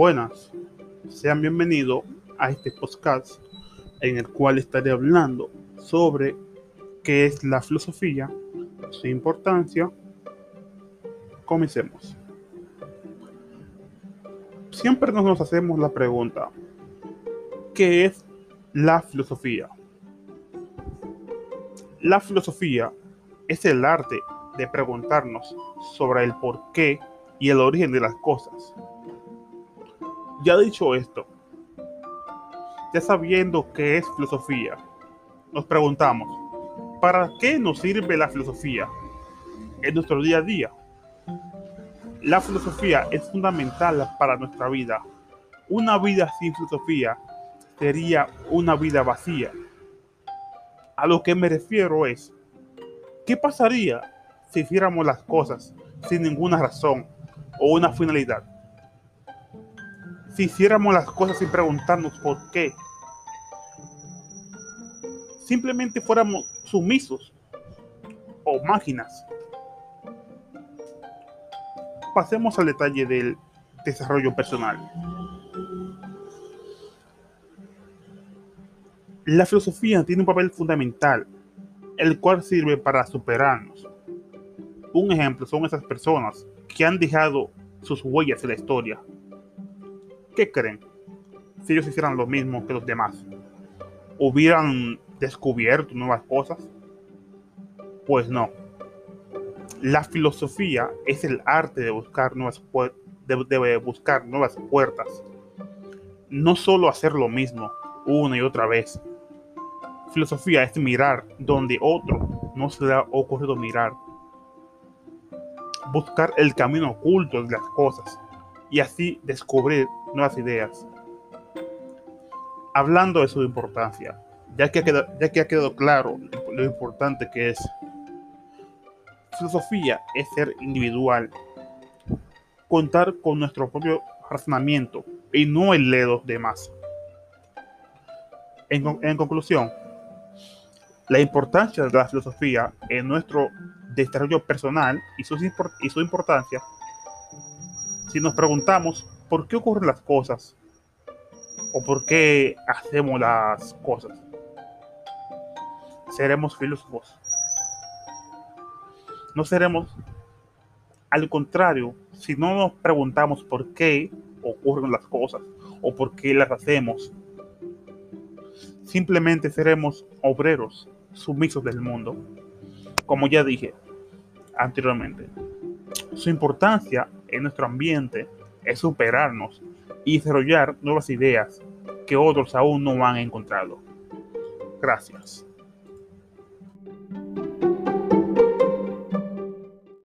Buenas, sean bienvenidos a este podcast en el cual estaré hablando sobre qué es la filosofía, su importancia. Comencemos. Siempre nos hacemos la pregunta, ¿qué es la filosofía? La filosofía es el arte de preguntarnos sobre el porqué y el origen de las cosas. Ya dicho esto, ya sabiendo qué es filosofía, nos preguntamos, ¿para qué nos sirve la filosofía en nuestro día a día? La filosofía es fundamental para nuestra vida. Una vida sin filosofía sería una vida vacía. A lo que me refiero es, ¿qué pasaría si hiciéramos las cosas sin ninguna razón o una finalidad? Si hiciéramos las cosas sin preguntarnos por qué, simplemente fuéramos sumisos o máquinas. Pasemos al detalle del desarrollo personal. La filosofía tiene un papel fundamental, el cual sirve para superarnos. Un ejemplo son esas personas que han dejado sus huellas en la historia. ¿Qué creen? Si ellos hicieran lo mismo que los demás, hubieran descubierto nuevas cosas. Pues no. La filosofía es el arte de buscar nuevas, de buscar nuevas puertas. No solo hacer lo mismo una y otra vez. Filosofía es mirar donde otro no se le ha ocurrido mirar buscar el camino oculto de las cosas y así descubrir nuevas ideas. Hablando de su importancia, ya que ha quedado, ya que ha quedado claro lo importante que es, filosofía es ser individual, contar con nuestro propio razonamiento y no el de los demás. En, en conclusión, la importancia de la filosofía en nuestro desarrollo personal y y su importancia, si nos preguntamos por qué ocurren las cosas o por qué hacemos las cosas, seremos filósofos. No seremos, al contrario, si no nos preguntamos por qué ocurren las cosas o por qué las hacemos, simplemente seremos obreros sumisos del mundo. Como ya dije, anteriormente. Su importancia en nuestro ambiente es superarnos y desarrollar nuevas ideas que otros aún no han encontrado. Gracias.